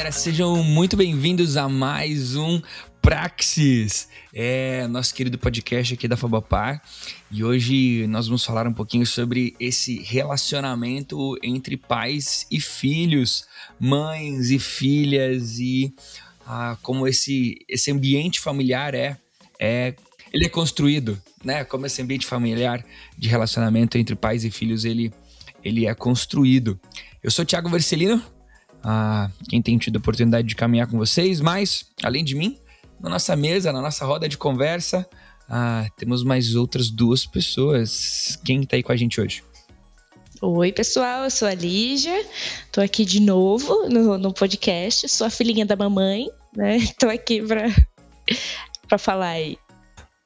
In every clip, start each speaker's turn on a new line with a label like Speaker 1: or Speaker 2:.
Speaker 1: Galera, sejam muito bem-vindos a mais um Praxis, é nosso querido podcast aqui da Fabapar e hoje nós vamos falar um pouquinho sobre esse relacionamento entre pais e filhos, mães e filhas e ah, como esse, esse ambiente familiar é, é ele é construído, né? Como esse ambiente familiar de relacionamento entre pais e filhos ele, ele é construído. Eu sou Thiago Vercelino, a quem tem tido a oportunidade de caminhar com vocês, mas, além de mim, na nossa mesa, na nossa roda de conversa, ah, temos mais outras duas pessoas. Quem está aí com a gente hoje?
Speaker 2: Oi, pessoal, eu sou a Lígia, tô aqui de novo no, no podcast, sou a filhinha da mamãe, né? Tô aqui para falar aí.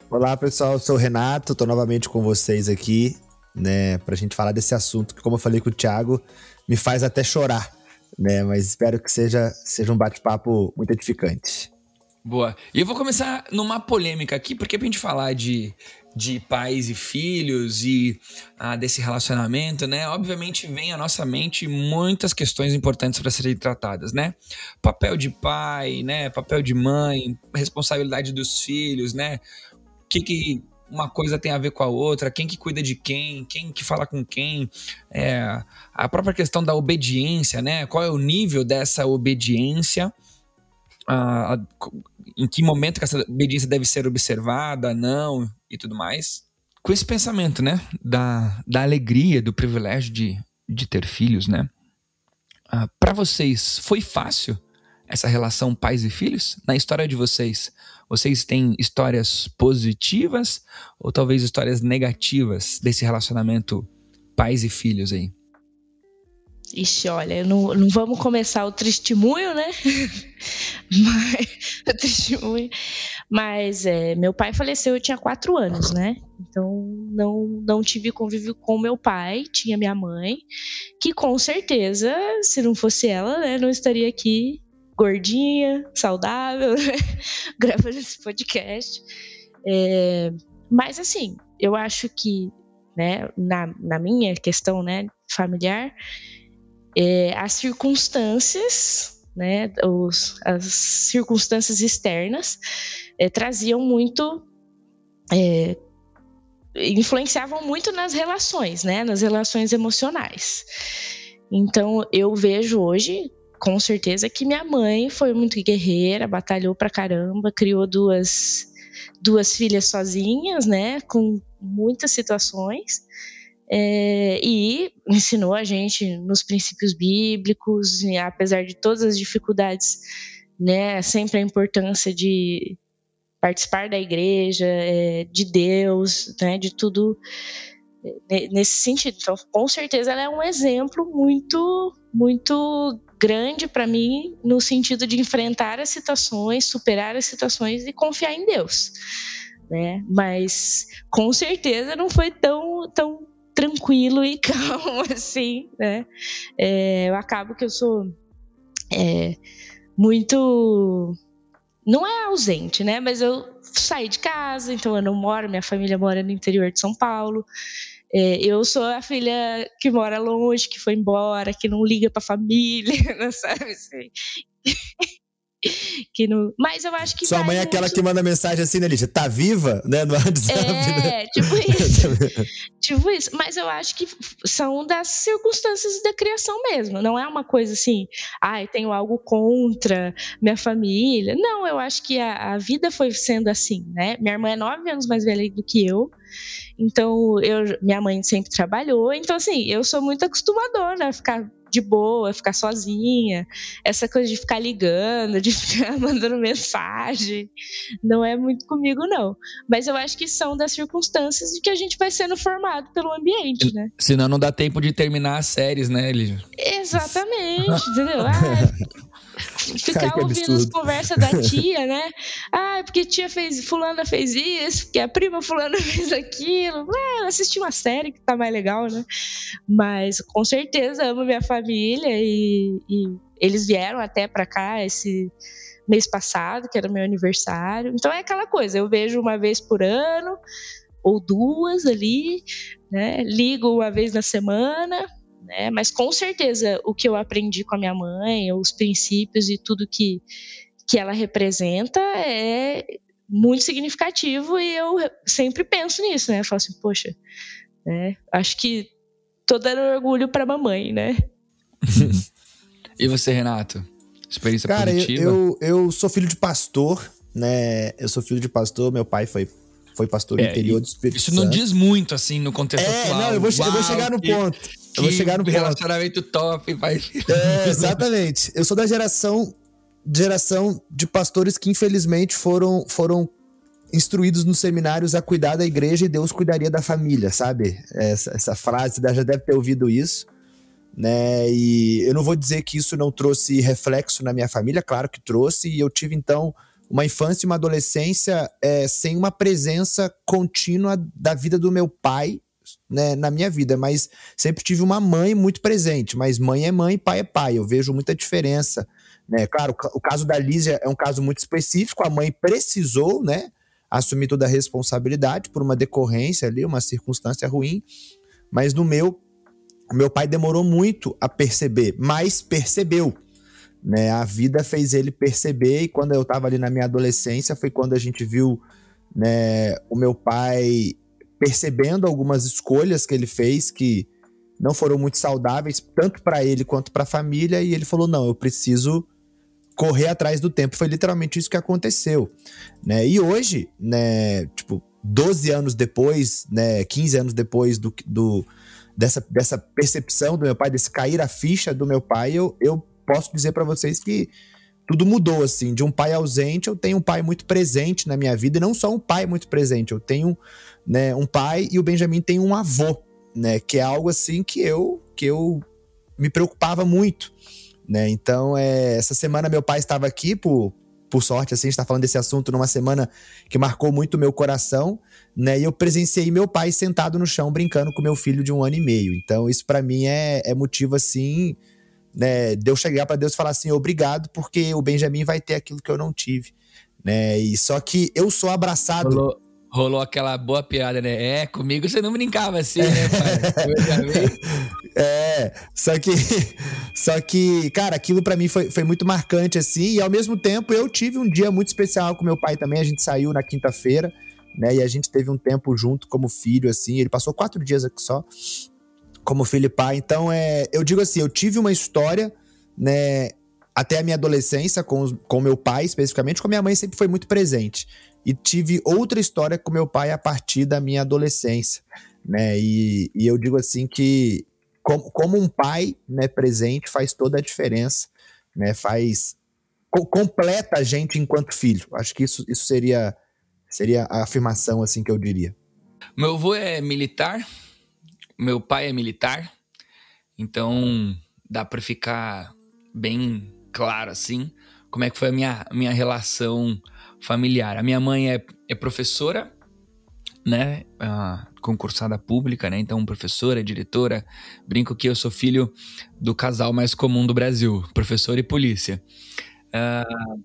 Speaker 3: Olá, pessoal, eu sou o Renato, tô novamente com vocês aqui, né, pra gente falar desse assunto que, como eu falei com o Thiago, me faz até chorar né? Mas espero que seja, seja um bate-papo muito edificante.
Speaker 1: Boa. E eu vou começar numa polêmica aqui, porque pra gente falar de, de pais e filhos e ah, desse relacionamento, né? Obviamente vem à nossa mente muitas questões importantes para serem tratadas, né? Papel de pai, né? Papel de mãe, responsabilidade dos filhos, né? O que, que uma coisa tem a ver com a outra, quem que cuida de quem, quem que fala com quem, é, a própria questão da obediência, né? Qual é o nível dessa obediência? Ah, em que momento que essa obediência deve ser observada, não, e tudo mais. Com esse pensamento, né, da, da alegria, do privilégio de, de ter filhos, né? Ah, Para vocês, foi fácil essa relação pais e filhos? Na história de vocês, vocês têm histórias positivas ou talvez histórias negativas desse relacionamento pais e filhos aí?
Speaker 2: Ixi, olha, não, não vamos começar o testemunho, né? Mas, o testemunho. Mas é, meu pai faleceu, eu tinha quatro anos, né? Então não, não tive convívio com meu pai, tinha minha mãe, que com certeza, se não fosse ela, né, não estaria aqui gordinha, saudável, né? gravando esse podcast. É, mas assim, eu acho que, né, na, na minha questão, né, familiar, é, as circunstâncias, né, os, as circunstâncias externas é, traziam muito é, influenciavam muito nas relações, né, nas relações emocionais. Então eu vejo hoje com certeza que minha mãe foi muito guerreira, batalhou pra caramba, criou duas, duas filhas sozinhas, né, com muitas situações, é, e ensinou a gente nos princípios bíblicos, e apesar de todas as dificuldades, né, sempre a importância de participar da igreja, é, de Deus, né, de tudo é, nesse sentido. Então, com certeza, ela é um exemplo muito, muito grande para mim no sentido de enfrentar as situações, superar as situações e confiar em Deus, né? Mas com certeza não foi tão tão tranquilo e calmo assim, né? É, eu acabo que eu sou é, muito não é ausente, né? Mas eu saí de casa, então eu não moro, minha família mora no interior de São Paulo. É, eu sou a filha que mora longe, que foi embora, que não liga pra família, não sabe assim. que não... Mas eu acho que.
Speaker 3: Sua mãe é aquela que manda mensagem assim, né, Lígia? Tá viva, né? No WhatsApp. É,
Speaker 2: né? tipo isso. tipo isso. Mas eu acho que são das circunstâncias da criação mesmo. Não é uma coisa assim, ai, ah, tenho algo contra minha família. Não, eu acho que a, a vida foi sendo assim, né? Minha irmã é nove anos mais velha do que eu. Então, eu, minha mãe sempre trabalhou, então assim, eu sou muito acostumadora a ficar de boa, ficar sozinha, essa coisa de ficar ligando, de ficar mandando mensagem, não é muito comigo, não. Mas eu acho que são das circunstâncias de que a gente vai sendo formado pelo ambiente, né?
Speaker 1: Senão não dá tempo de terminar as séries, né, Lígia?
Speaker 2: Exatamente, entendeu? Ah, ficar Ai, ouvindo as conversas da tia, né? Ah, porque tia fez, fulana fez isso, porque a prima fulana fez aquilo. Ah, assisti uma série que tá mais legal, né? Mas com certeza amo minha família e, e eles vieram até para cá esse mês passado, que era meu aniversário. Então é aquela coisa, eu vejo uma vez por ano ou duas ali, né? Ligo uma vez na semana né? Mas com certeza o que eu aprendi com a minha mãe, os princípios e tudo que, que ela representa é muito significativo e eu sempre penso nisso, né? Eu falo assim, poxa, né? Acho que tô dando orgulho pra mamãe, né?
Speaker 1: e você, Renato? Experiência
Speaker 3: Cara,
Speaker 1: positiva?
Speaker 3: Eu, eu, eu sou filho de pastor, né? Eu sou filho de pastor, meu pai foi foi pastor é, interior do Espírito
Speaker 1: Isso não diz muito, assim, no contexto
Speaker 3: é,
Speaker 1: atual.
Speaker 3: Não, eu vou, Uau, eu vou chegar no que, ponto. Eu vou chegar no
Speaker 1: relacionamento ponto. top, vai.
Speaker 3: É, exatamente. Eu sou da geração geração de pastores que infelizmente foram foram instruídos nos seminários a cuidar da igreja e Deus cuidaria da família, sabe? Essa, essa frase, já deve ter ouvido isso, né? E eu não vou dizer que isso não trouxe reflexo na minha família, claro que trouxe, e eu tive então uma infância e uma adolescência é, sem uma presença contínua da vida do meu pai né, na minha vida, mas sempre tive uma mãe muito presente. Mas mãe é mãe, pai é pai. Eu vejo muita diferença. Né? Claro, o caso da Lígia é um caso muito específico. A mãe precisou, né, assumir toda a responsabilidade por uma decorrência ali, uma circunstância ruim. Mas no meu, meu pai demorou muito a perceber, mas percebeu. Né? A vida fez ele perceber, e quando eu estava ali na minha adolescência, foi quando a gente viu né, o meu pai percebendo algumas escolhas que ele fez que não foram muito saudáveis, tanto para ele quanto para a família, e ele falou: não, eu preciso correr atrás do tempo. Foi literalmente isso que aconteceu. Né? E hoje, né, tipo, 12 anos depois, né, 15 anos depois do, do, dessa, dessa percepção do meu pai, desse cair a ficha do meu pai, eu, eu posso dizer para vocês que tudo mudou, assim. De um pai ausente, eu tenho um pai muito presente na minha vida, e não só um pai muito presente, eu tenho né, um pai e o Benjamin tem um avô, né? Que é algo assim que eu, que eu me preocupava muito, né? Então, é, essa semana meu pai estava aqui por, por sorte, assim, está falando desse assunto numa semana que marcou muito o meu coração, né? E eu presenciei meu pai sentado no chão brincando com meu filho de um ano e meio. Então, isso para mim é, é motivo assim né, de eu chegar para Deus e falar assim, obrigado, porque o Benjamin vai ter aquilo que eu não tive, né? E só que eu sou abraçado.
Speaker 1: Rolou, rolou aquela boa piada, né? É, comigo você não brincava assim, né, pai?
Speaker 3: é, só que, só que, cara, aquilo para mim foi, foi muito marcante assim, e ao mesmo tempo eu tive um dia muito especial com meu pai também. A gente saiu na quinta-feira, né? E a gente teve um tempo junto como filho, assim. Ele passou quatro dias aqui só como filho e pai. Então, é, eu digo assim, eu tive uma história, né, até a minha adolescência com, com meu pai, especificamente, com a minha mãe sempre foi muito presente. E tive outra história com meu pai a partir da minha adolescência, né? E, e eu digo assim que como, como um pai, né, presente faz toda a diferença, né? Faz completa a gente enquanto filho. Acho que isso, isso seria seria a afirmação assim que eu diria.
Speaker 1: Meu avô é militar, meu pai é militar, então dá para ficar bem claro assim como é que foi a minha, minha relação familiar. A minha mãe é, é professora, né? Uh, concursada pública, né? Então, professora, diretora. Brinco que eu sou filho do casal mais comum do Brasil, professor e polícia. Uh,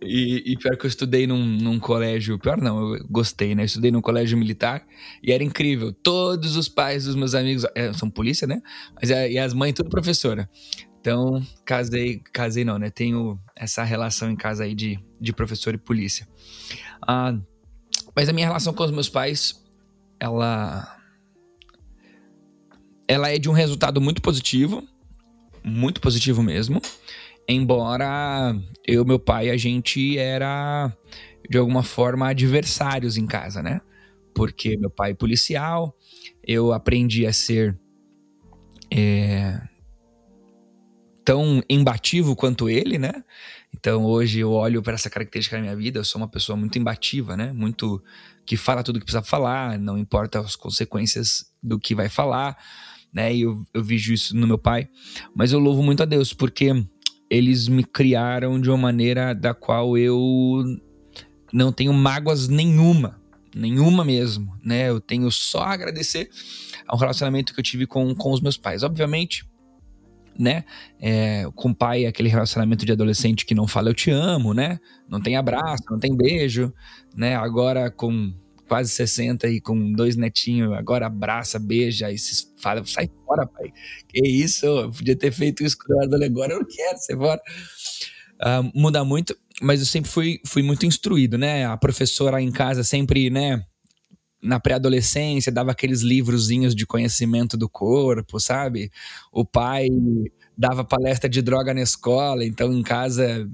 Speaker 1: e, e, pior que eu estudei num, num, colégio. Pior não, eu gostei, né? Eu estudei num colégio militar e era incrível. Todos os pais dos meus amigos é, são polícia, né? Mas é, e as mães, tudo professora. Então, casei, casei não, né? Tenho essa relação em casa aí de, de professor e polícia. Ah, mas a minha relação com os meus pais, ela. Ela é de um resultado muito positivo. Muito positivo mesmo. Embora eu meu pai, a gente era de alguma forma adversários em casa, né? porque meu pai é policial, eu aprendi a ser é, tão embativo quanto ele, né? Então hoje eu olho para essa característica na minha vida, eu sou uma pessoa muito imbativa, né? Muito que fala tudo que precisa falar, não importa as consequências do que vai falar, né? E eu, eu vejo isso no meu pai. Mas eu louvo muito a Deus, porque eles me criaram de uma maneira da qual eu não tenho mágoas nenhuma, nenhuma mesmo, né? Eu tenho só a agradecer ao relacionamento que eu tive com, com os meus pais. Obviamente, né? É, com o pai, aquele relacionamento de adolescente que não fala eu te amo, né? Não tem abraço, não tem beijo, né? Agora com quase 60 e com dois netinhos, agora abraça, beija e se fala, sai fora, pai. Que isso? Eu podia ter feito isso com o agora eu não quero, sai fora. Uh, muda muito, mas eu sempre fui, fui muito instruído, né? A professora em casa sempre, né? Na pré-adolescência dava aqueles livrozinhos de conhecimento do corpo, sabe? O pai dava palestra de droga na escola, então em casa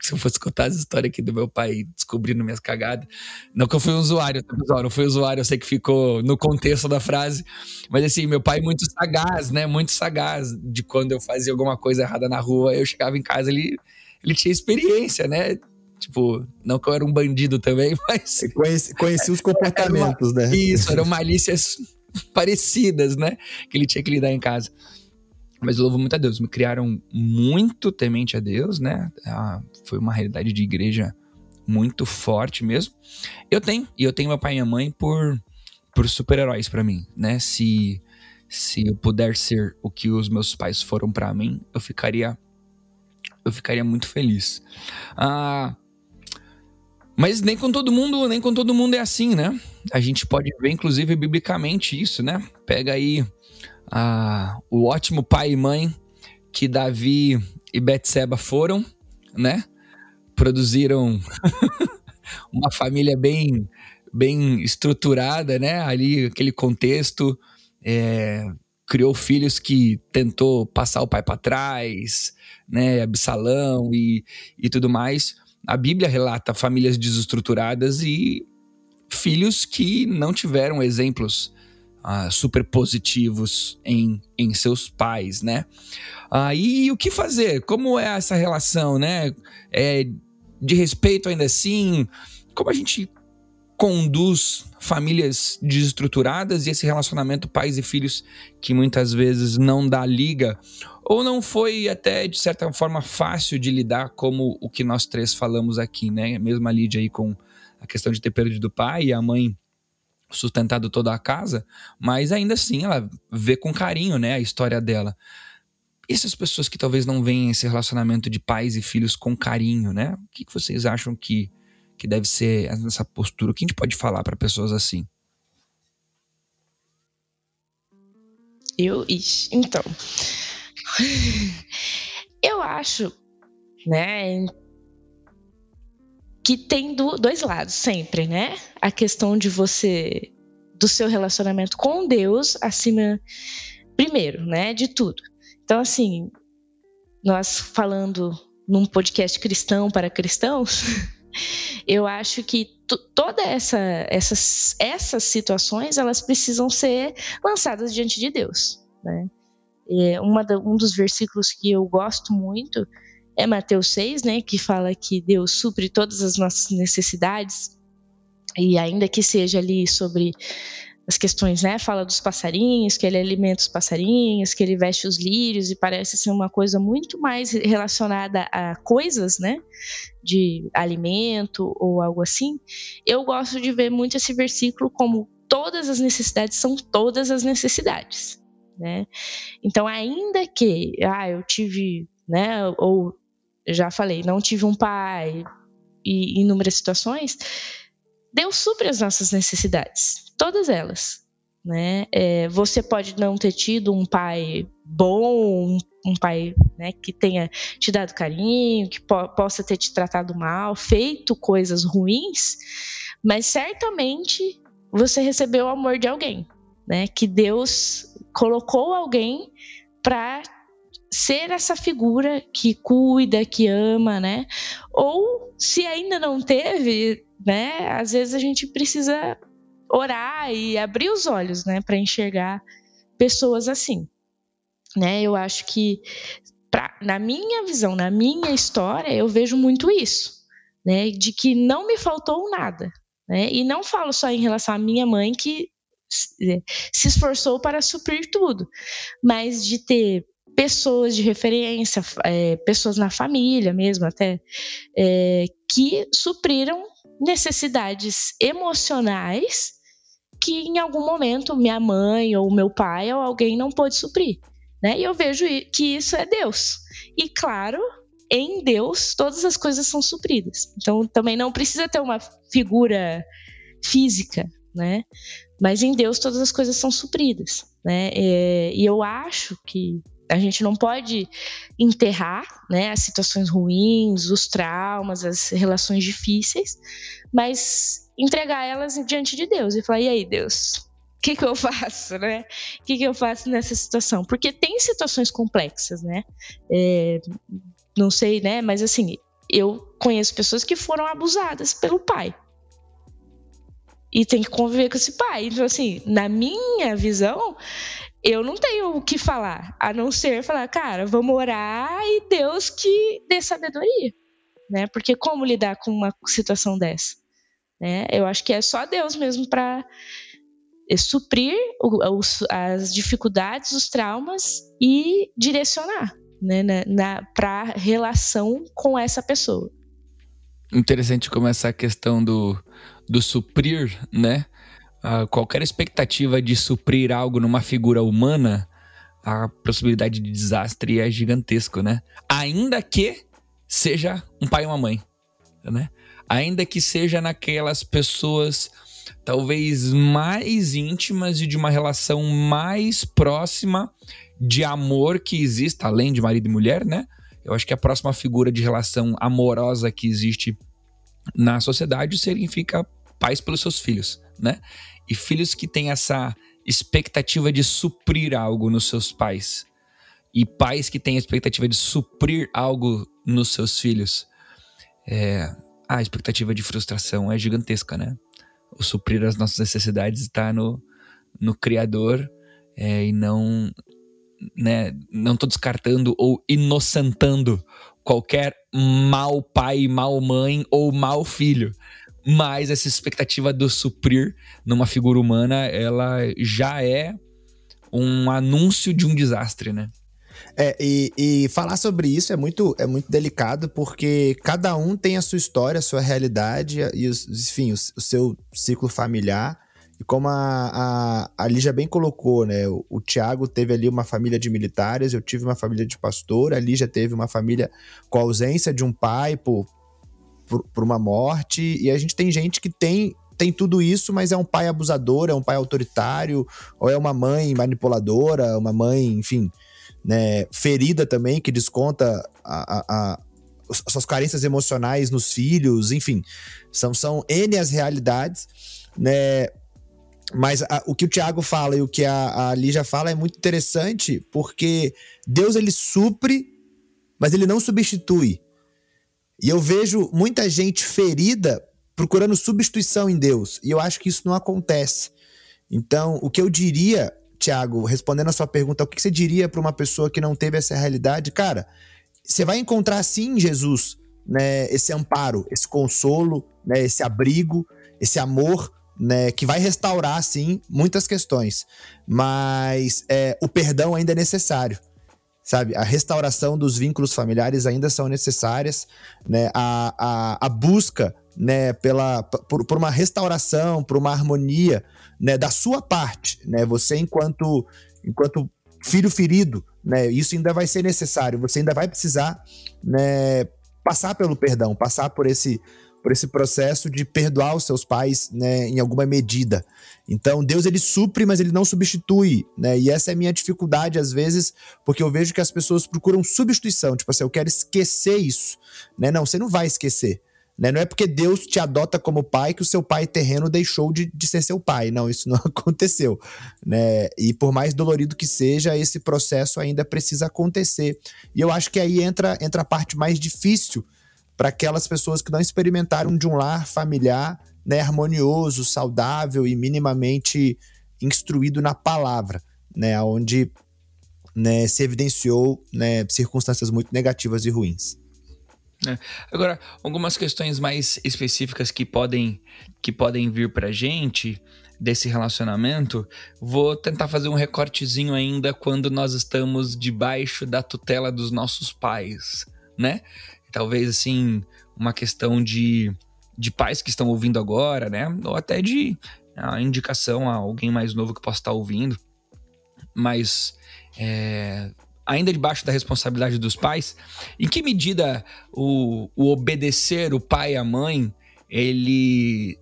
Speaker 1: se eu fosse contar as histórias aqui do meu pai descobrindo minhas cagadas. Não que eu fui um usuário, tá, não fui usuário, eu sei que ficou no contexto da frase. Mas assim, meu pai muito sagaz, né? Muito sagaz de quando eu fazia alguma coisa errada na rua, eu chegava em casa, ele, ele tinha experiência, né? Tipo, não que eu era um bandido também, mas.
Speaker 3: conheci, conheci os comportamentos,
Speaker 1: uma,
Speaker 3: né?
Speaker 1: Isso, eram malícias parecidas, né? Que ele tinha que lidar em casa. Mas eu louvo muito a Deus. Me criaram muito temente a Deus, né? Ah, foi uma realidade de igreja muito forte mesmo. Eu tenho, e eu tenho meu pai e minha mãe por, por super-heróis para mim, né? Se, se eu puder ser o que os meus pais foram para mim, eu ficaria eu ficaria muito feliz. Ah, mas nem com todo mundo, nem com todo mundo é assim, né? A gente pode ver, inclusive, biblicamente isso, né? Pega aí ah, o ótimo pai e mãe que Davi e Betseba foram, né? Produziram uma família bem, bem estruturada, né? Ali, aquele contexto, é, criou filhos que tentou passar o pai para trás, né? Absalão e, e tudo mais a Bíblia relata famílias desestruturadas e filhos que não tiveram exemplos uh, super positivos em, em seus pais, né? E o que fazer? Como é essa relação, né? É, de respeito ainda assim? Como a gente conduz famílias desestruturadas e esse relacionamento pais e filhos que muitas vezes não dá liga ou não foi até de certa forma fácil de lidar como o que nós três falamos aqui, né? Mesmo a Lídia aí com a questão de ter perdido o pai e a mãe sustentado toda a casa, mas ainda assim ela vê com carinho, né, a história dela. E essas pessoas que talvez não veem esse relacionamento de pais e filhos com carinho, né? O que vocês acham que que deve ser essa postura? O que a gente pode falar para pessoas assim?
Speaker 2: Eu, então, eu acho, né, que tem do, dois lados sempre, né? A questão de você, do seu relacionamento com Deus acima, primeiro, né, de tudo. Então, assim, nós falando num podcast cristão para cristãos, eu acho que toda essa, essas, essas situações elas precisam ser lançadas diante de Deus, né? É, uma da, um dos versículos que eu gosto muito é Mateus 6, né, que fala que Deus supre todas as nossas necessidades e ainda que seja ali sobre as questões, né? Fala dos passarinhos, que ele alimenta os passarinhos, que ele veste os lírios e parece ser uma coisa muito mais relacionada a coisas, né? De alimento ou algo assim. Eu gosto de ver muito esse versículo como todas as necessidades são todas as necessidades, né? Então, ainda que, ah, eu tive, né? Ou já falei, não tive um pai e inúmeras situações Deus supre as nossas necessidades, todas elas. Né? É, você pode não ter tido um pai bom, um pai né, que tenha te dado carinho, que po possa ter te tratado mal, feito coisas ruins, mas certamente você recebeu o amor de alguém, né? Que Deus colocou alguém para ser essa figura que cuida, que ama, né? Ou se ainda não teve, né? Às vezes a gente precisa orar e abrir os olhos, né, para enxergar pessoas assim, né? Eu acho que pra, na minha visão, na minha história, eu vejo muito isso, né, de que não me faltou nada, né? E não falo só em relação à minha mãe que se esforçou para suprir tudo, mas de ter pessoas de referência, é, pessoas na família mesmo até, é, que supriram necessidades emocionais que em algum momento minha mãe ou meu pai ou alguém não pôde suprir. Né? E eu vejo que isso é Deus. E claro, em Deus todas as coisas são supridas. Então também não precisa ter uma figura física, né? Mas em Deus todas as coisas são supridas, né? É, e eu acho que a gente não pode enterrar né, as situações ruins, os traumas, as relações difíceis, mas entregar elas diante de Deus e falar: e aí, Deus, o que, que eu faço, né? O que, que eu faço nessa situação? Porque tem situações complexas, né? É, não sei, né? Mas assim, eu conheço pessoas que foram abusadas pelo pai. E tem que conviver com esse pai. Então, assim, na minha visão, eu não tenho o que falar, a não ser falar, cara, vamos orar e Deus que dê sabedoria, né? Porque como lidar com uma situação dessa? Né? Eu acho que é só Deus mesmo para suprir as dificuldades, os traumas e direcionar né, na, na para relação com essa pessoa.
Speaker 1: Interessante como essa questão do, do suprir, né? uh, qualquer expectativa de suprir algo numa figura humana, a possibilidade de desastre é gigantesco, né? Ainda que seja um pai e uma mãe, né? Ainda que seja naquelas pessoas talvez mais íntimas e de uma relação mais próxima de amor que exista, além de marido e mulher, né? Eu acho que a próxima figura de relação amorosa que existe na sociedade significa pais pelos seus filhos, né? e filhos que têm essa expectativa de suprir algo nos seus pais e pais que têm a expectativa de suprir algo nos seus filhos, é, a expectativa de frustração é gigantesca, né? O suprir as nossas necessidades está no, no Criador é, e não, né, não tô descartando ou inocentando qualquer mal pai, mal mãe ou mal filho mas essa expectativa do suprir numa figura humana, ela já é um anúncio de um desastre, né?
Speaker 3: É, e, e, falar sobre isso é muito, é muito delicado, porque cada um tem a sua história, a sua realidade, e, enfim, o, o seu ciclo familiar. E como a, a, a Lígia bem colocou, né? O, o Tiago teve ali uma família de militares, eu tive uma família de pastor, a Lígia teve uma família com ausência de um pai por, por, por uma morte, e a gente tem gente que tem tem tudo isso, mas é um pai abusador, é um pai autoritário, ou é uma mãe manipuladora, uma mãe, enfim, né, ferida também, que desconta a, a, a, as suas carências emocionais nos filhos, enfim, são, são N as realidades, né? Mas a, o que o Tiago fala e o que a, a Lígia fala é muito interessante, porque Deus ele supre, mas ele não substitui. E eu vejo muita gente ferida procurando substituição em Deus. E eu acho que isso não acontece. Então, o que eu diria, Tiago, respondendo a sua pergunta, o que você diria para uma pessoa que não teve essa realidade? Cara, você vai encontrar sim em Jesus né, esse amparo, esse consolo, né, esse abrigo, esse amor, né, que vai restaurar sim muitas questões. Mas é, o perdão ainda é necessário sabe? A restauração dos vínculos familiares ainda são necessárias, né? A, a, a busca, né, pela, por, por uma restauração, por uma harmonia, né, da sua parte, né? Você enquanto, enquanto filho ferido, né? Isso ainda vai ser necessário, você ainda vai precisar, né, passar pelo perdão, passar por esse por esse processo de perdoar os seus pais, né, em alguma medida. Então, Deus ele supre, mas ele não substitui, né? E essa é a minha dificuldade às vezes, porque eu vejo que as pessoas procuram substituição, tipo assim, eu quero esquecer isso, né? Não, você não vai esquecer. Né? Não é porque Deus te adota como pai que o seu pai terreno deixou de, de ser seu pai. Não, isso não aconteceu. Né? E por mais dolorido que seja, esse processo ainda precisa acontecer. E eu acho que aí entra, entra a parte mais difícil para aquelas pessoas que não experimentaram de um lar familiar né, harmonioso, saudável e minimamente instruído na palavra, né, onde né, se evidenciou né, circunstâncias muito negativas e ruins.
Speaker 1: É. Agora, algumas questões mais específicas que podem, que podem vir para gente desse relacionamento, vou tentar fazer um recortezinho ainda quando nós estamos debaixo da tutela dos nossos pais, né? Talvez assim, uma questão de, de pais que estão ouvindo agora, né? Ou até de a indicação a alguém mais novo que possa estar ouvindo. Mas é, ainda debaixo da responsabilidade dos pais, em que medida o, o obedecer o pai e a mãe ele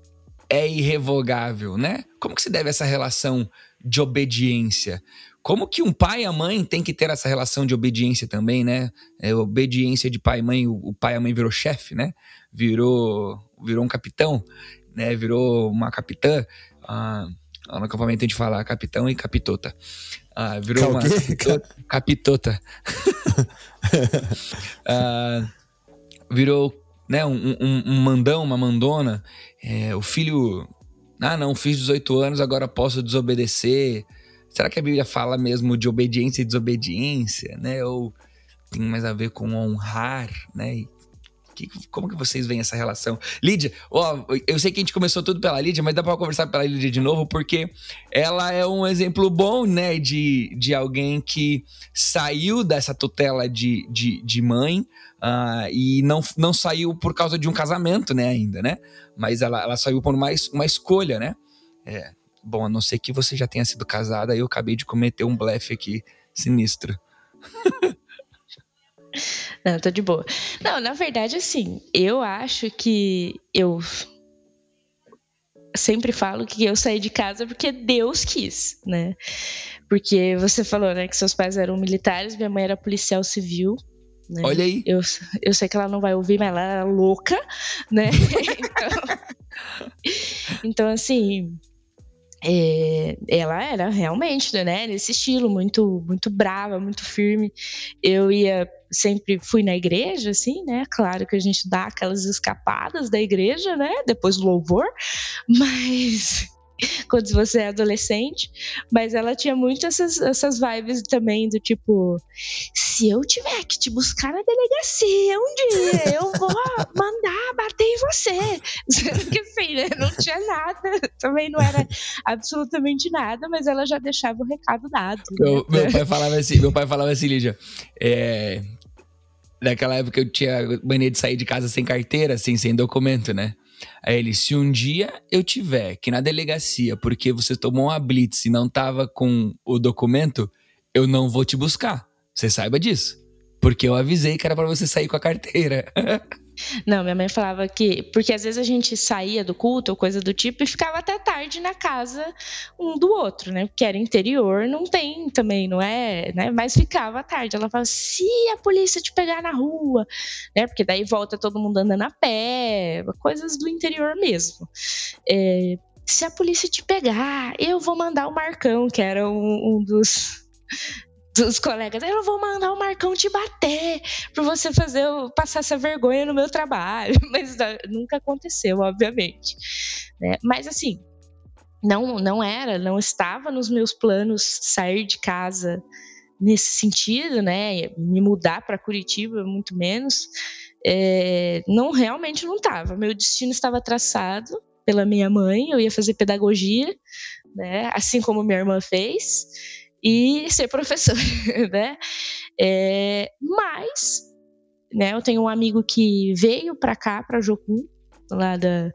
Speaker 1: é irrevogável, né? Como que se deve essa relação de obediência? Como que um pai e a mãe tem que ter essa relação de obediência também, né? É, obediência de pai e mãe, o, o pai e a mãe virou chefe, né? Virou, virou um capitão, né? Virou uma capitã. Ah, no acampamento a gente fala capitão e capitota. Ah, virou uma capitota. capitota. ah, virou né, um, um, um, mandão, uma mandona. É, o filho. Ah, não, fiz 18 anos, agora posso desobedecer. Será que a Bíblia fala mesmo de obediência e desobediência, né? Ou tem mais a ver com honrar, né? Que, como que vocês veem essa relação? Lídia, ó, eu sei que a gente começou tudo pela Lídia, mas dá pra conversar pela Lídia de novo, porque ela é um exemplo bom, né, de, de alguém que saiu dessa tutela de, de, de mãe uh, e não, não saiu por causa de um casamento, né, ainda, né? Mas ela, ela saiu por mais uma escolha, né? É, bom, a não ser que você já tenha sido casada, eu acabei de cometer um blefe aqui sinistro.
Speaker 2: Não, tô de boa. Não, na verdade, assim, eu acho que eu sempre falo que eu saí de casa porque Deus quis, né? Porque você falou, né, que seus pais eram militares, minha mãe era policial civil. Né?
Speaker 1: Olha aí.
Speaker 2: Eu, eu sei que ela não vai ouvir, mas ela era louca, né? então, então, assim, é, ela era realmente, né, nesse estilo, muito, muito brava, muito firme. Eu ia, sempre fui na igreja, assim, né, claro que a gente dá aquelas escapadas da igreja, né, depois do louvor, mas quando você é adolescente, mas ela tinha muito essas, essas vibes também do tipo, se eu tiver que te buscar na delegacia um dia, eu vou mandar bater em você. Sendo que, filha, não tinha nada, também não era absolutamente nada, mas ela já deixava o recado dado.
Speaker 1: Meu, né? meu pai falava assim, meu pai falava assim, Lídia, é, naquela época eu tinha mania de sair de casa sem carteira, assim, sem documento, né? Aí ele, se um dia eu tiver que na delegacia porque você tomou uma blitz e não tava com o documento, eu não vou te buscar. Você saiba disso. Porque eu avisei que era para você sair com a carteira.
Speaker 2: Não, minha mãe falava que. Porque às vezes a gente saía do culto ou coisa do tipo e ficava até tarde na casa um do outro, né? Porque era interior, não tem também, não é? Né? Mas ficava tarde. Ela falava: se a polícia te pegar na rua, né? Porque daí volta todo mundo andando a pé, coisas do interior mesmo. É, se a polícia te pegar, eu vou mandar o Marcão, que era um, um dos dos colegas, eu vou mandar o Marcão te bater para você fazer passar essa vergonha no meu trabalho, mas ah, nunca aconteceu, obviamente. Né? Mas assim, não, não era, não estava nos meus planos sair de casa nesse sentido, né? Me mudar para Curitiba, muito menos. É, não realmente não estava. Meu destino estava traçado pela minha mãe. Eu ia fazer pedagogia, né? Assim como minha irmã fez e ser professor, né? É, mas, né, eu tenho um amigo que veio para cá, para Jocum, lá, da,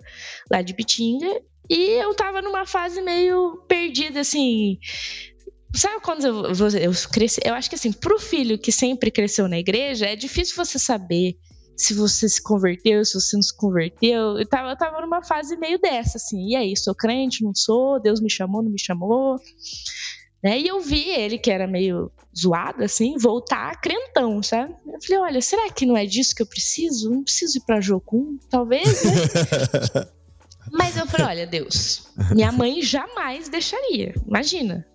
Speaker 2: lá de Pitinga, e eu tava numa fase meio perdida, assim. Sabe quando eu, eu cresci? Eu acho que, assim, pro filho que sempre cresceu na igreja, é difícil você saber se você se converteu, se você não se converteu. Eu tava, eu tava numa fase meio dessa, assim. E aí, sou crente, não sou? Deus me chamou, não me chamou? Né? E eu vi ele, que era meio zoado, assim, voltar crentão, sabe? Eu falei, olha, será que não é disso que eu preciso? Não preciso ir pra Jocum? Talvez, né? Mas eu falei, olha, Deus, minha mãe jamais deixaria. Imagina.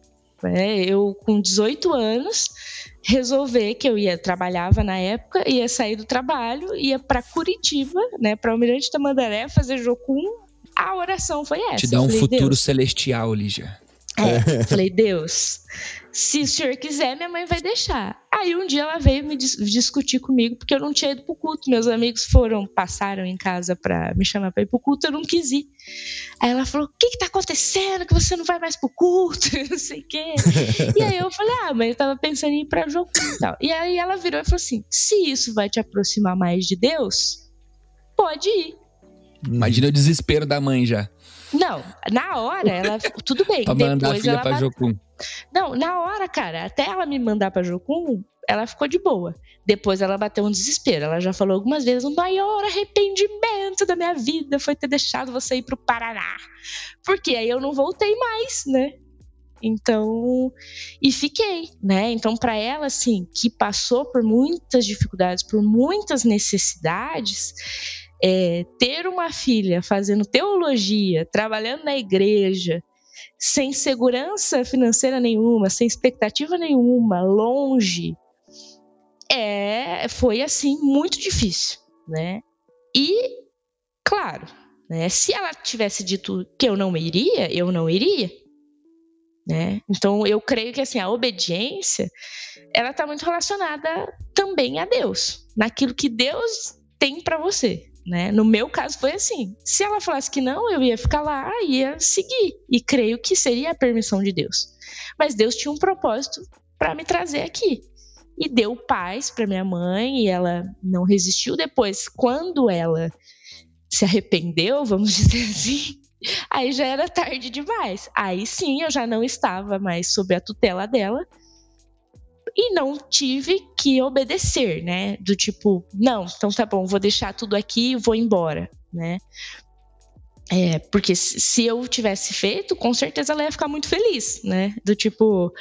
Speaker 2: Né? Eu, com 18 anos, resolver que eu ia, trabalhava na época, ia sair do trabalho, ia para Curitiba, né, para Almirante Tamandaré, fazer Jocum a oração foi essa.
Speaker 1: Te dá um falei, futuro celestial, Lígia.
Speaker 2: É, falei, Deus, se o senhor quiser, minha mãe vai deixar. Aí um dia ela veio me dis discutir comigo, porque eu não tinha ido pro culto. Meus amigos foram, passaram em casa pra me chamar pra ir pro culto, eu não quis ir. Aí ela falou: O que que tá acontecendo? Que você não vai mais pro culto? não sei o quê. e aí eu falei: Ah, mas eu tava pensando em ir pra jogo e tal. E aí ela virou e falou assim: Se isso vai te aproximar mais de Deus, pode ir.
Speaker 1: Imagina o desespero da mãe já.
Speaker 2: Não, na hora ela. Tudo bem.
Speaker 1: pra mandar a filha ela pra Jocum.
Speaker 2: Não, na hora, cara, até ela me mandar pra Jocum, ela ficou de boa. Depois ela bateu um desespero. Ela já falou algumas vezes: o maior arrependimento da minha vida foi ter deixado você ir pro Paraná. Porque aí eu não voltei mais, né? Então, e fiquei, né? Então, para ela, assim, que passou por muitas dificuldades, por muitas necessidades, é, ter uma filha fazendo teologia, trabalhando na igreja, sem segurança financeira nenhuma, sem expectativa nenhuma, longe, é, foi assim muito difícil, né? E claro, né, se ela tivesse dito que eu não iria, eu não iria, né? Então eu creio que assim a obediência ela está muito relacionada também a Deus, naquilo que Deus tem para você, né? No meu caso foi assim. Se ela falasse que não, eu ia ficar lá ia seguir. E creio que seria a permissão de Deus. Mas Deus tinha um propósito para me trazer aqui. E deu paz para minha mãe e ela não resistiu depois. Quando ela se arrependeu, vamos dizer assim, aí já era tarde demais. Aí sim eu já não estava mais sob a tutela dela e não tive que obedecer, né? Do tipo, não, então tá bom, vou deixar tudo aqui e vou embora, né? É, porque se eu tivesse feito, com certeza ela ia ficar muito feliz, né? Do tipo,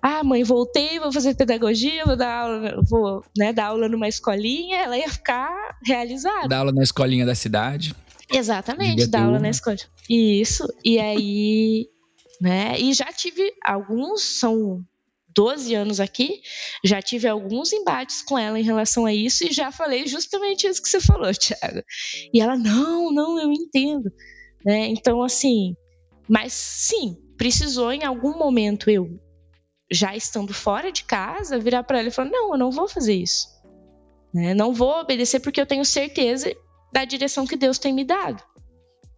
Speaker 2: ah, mãe, voltei, vou fazer pedagogia, vou dar aula, vou, né, dar aula numa escolinha, ela ia ficar realizada.
Speaker 1: Dar aula na escolinha da cidade.
Speaker 2: Exatamente, dar aula na escola. Isso, e aí, né, e já tive alguns, são 12 anos aqui, já tive alguns embates com ela em relação a isso e já falei justamente isso que você falou, Thiago. E ela, não, não, eu entendo. Né? Então, assim, mas sim, precisou em algum momento eu, já estando fora de casa, virar para ela e falar: não, eu não vou fazer isso. Né? Não vou obedecer porque eu tenho certeza da direção que Deus tem me dado.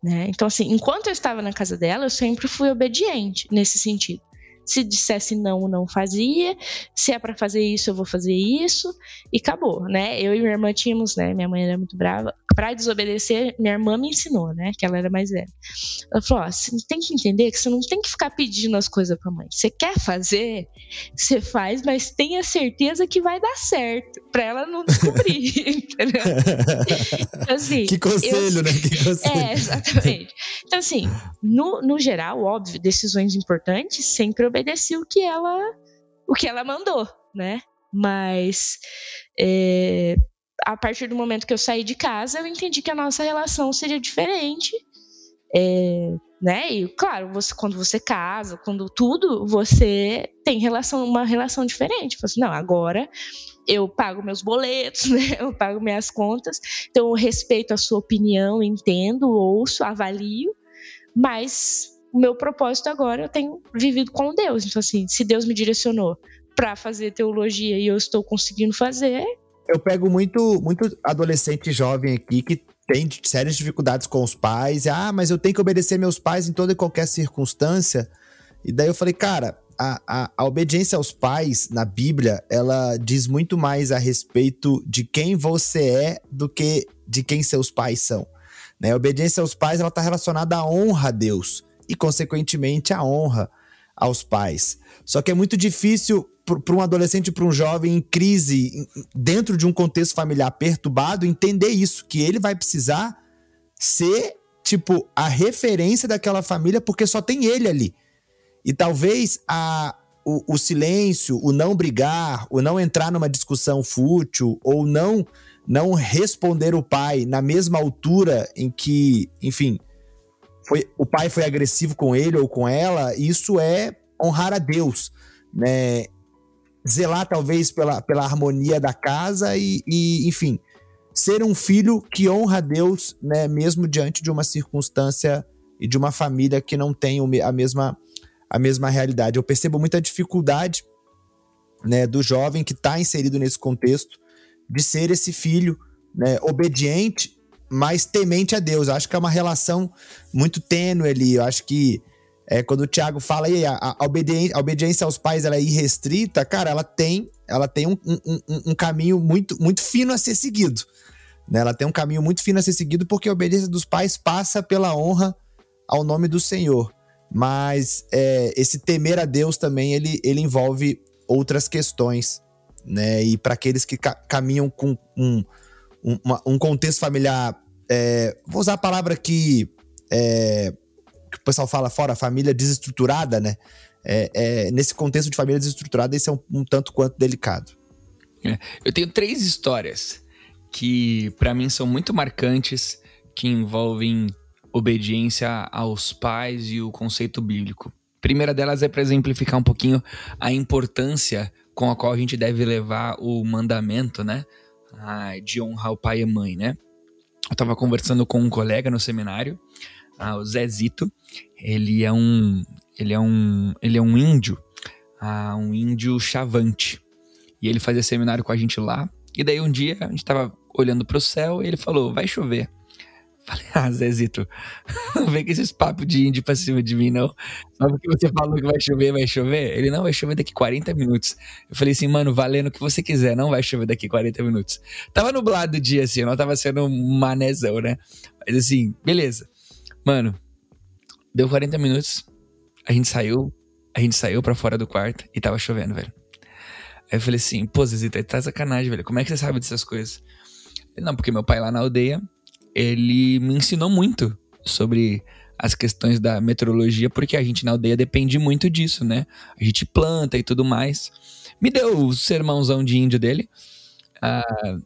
Speaker 2: Né? Então, assim, enquanto eu estava na casa dela, eu sempre fui obediente nesse sentido. Se dissesse não, não fazia. Se é para fazer isso, eu vou fazer isso. E acabou, né? Eu e minha irmã tínhamos, né? Minha mãe era muito brava. Para desobedecer, minha irmã me ensinou, né? Que ela era mais velha. Ela falou: ó, você tem que entender que você não tem que ficar pedindo as coisas pra mãe. Você quer fazer, você faz, mas tenha certeza que vai dar certo. Pra ela não descobrir, entendeu?
Speaker 3: Então, assim, que conselho, eu... né? Que conselho.
Speaker 2: É, exatamente. Então, assim, no, no geral, óbvio, decisões importantes sempre obedeci o que ela o que ela mandou, né? Mas é, a partir do momento que eu saí de casa, eu entendi que a nossa relação seria diferente. É, né? E claro, você, quando você casa, quando tudo, você tem relação, uma relação diferente. Você, assim, não, agora eu pago meus boletos, né? Eu pago minhas contas, então eu respeito a sua opinião, entendo, ouço, avalio, mas o meu propósito agora eu tenho vivido com Deus. Então, assim, se Deus me direcionou para fazer teologia e eu estou conseguindo fazer.
Speaker 3: Eu pego muito, muito adolescente jovem aqui que tem sérias dificuldades com os pais. Ah, mas eu tenho que obedecer meus pais em toda e qualquer circunstância. E daí eu falei, cara, a, a, a, obediência aos pais na Bíblia, ela diz muito mais a respeito de quem você é do que de quem seus pais são. Né? A obediência aos pais, está relacionada à honra a Deus e, consequentemente, a honra aos pais. Só que é muito difícil para um adolescente, para um jovem em crise, dentro de um contexto familiar perturbado, entender isso, que ele vai precisar ser, tipo, a referência daquela família, porque só tem ele ali. E talvez a, o, o silêncio, o não brigar, o não entrar numa discussão fútil, ou não, não responder o pai na mesma altura em que, enfim, foi, o pai foi agressivo com ele ou com ela, isso é honrar a Deus, né? Zelar talvez pela, pela harmonia da casa e, e enfim, ser um filho que honra a Deus, né, mesmo diante de uma circunstância e de uma família que não tem a mesma, a mesma realidade. Eu percebo muita dificuldade né, do jovem que está inserido nesse contexto de ser esse filho né, obediente, mas temente a Deus. Eu acho que é uma relação muito tênue ali. Eu acho que é, quando o Tiago fala aí, a, a, obediência, aos pais ela é irrestrita, cara, ela tem, ela tem um, um, um, caminho muito, muito fino a ser seguido. Né? Ela tem um caminho muito fino a ser seguido porque a obediência dos pais passa pela honra ao nome do Senhor. Mas é, esse temer a Deus também ele, ele envolve outras questões, né? E para aqueles que ca caminham com um, um, uma, um contexto familiar, é, vou usar a palavra que é, que o pessoal fala fora, família desestruturada, né? É, é, nesse contexto de família desestruturada, isso é um, um tanto quanto delicado.
Speaker 1: É, eu tenho três histórias que, para mim, são muito marcantes, que envolvem obediência aos pais e o conceito bíblico. A primeira delas é para exemplificar um pouquinho a importância com a qual a gente deve levar o mandamento, né? de honrar o pai e mãe, né? Eu estava conversando com um colega no seminário ah, o Zezito, ele é um ele é um ele é um índio, ah, um índio chavante. E ele fazia seminário com a gente lá. E daí um dia a gente tava olhando pro céu e ele falou: "Vai chover". Falei, ah, Zezito, não vem com esses papos de índio pra cima de mim, não. Só porque você falou que vai chover, vai chover. Ele, não, vai chover daqui 40 minutos. Eu falei assim, mano, valendo o que você quiser, não vai chover daqui 40 minutos. Tava nublado o dia, assim, eu não tava sendo um manezão, né? Mas assim, beleza. Mano, deu 40 minutos, a gente saiu, a gente saiu pra fora do quarto e tava chovendo, velho. Aí eu falei assim, pô, Zezita, tá sacanagem, velho. Como é que você sabe dessas coisas? Não, porque meu pai lá na aldeia, ele me ensinou muito sobre as questões da meteorologia, porque a gente na aldeia depende muito disso, né? A gente planta e tudo mais. Me deu o sermãozão de índio dele. Ah,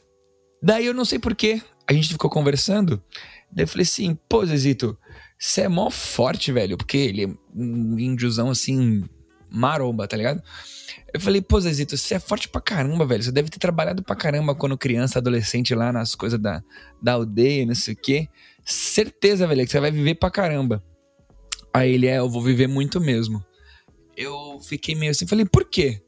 Speaker 1: daí eu não sei porquê, a gente ficou conversando. Daí eu falei assim, pô, Zezito, você é mó forte, velho, porque ele é um índiozão assim, maromba, tá ligado? Eu falei, pô, Zezito, você é forte pra caramba, velho. Você deve ter trabalhado pra caramba quando criança, adolescente lá nas coisas da, da aldeia, não sei o quê. Certeza, velho, que você vai viver pra caramba. Aí ele, é, eu vou viver muito mesmo. Eu fiquei meio assim, falei, por quê?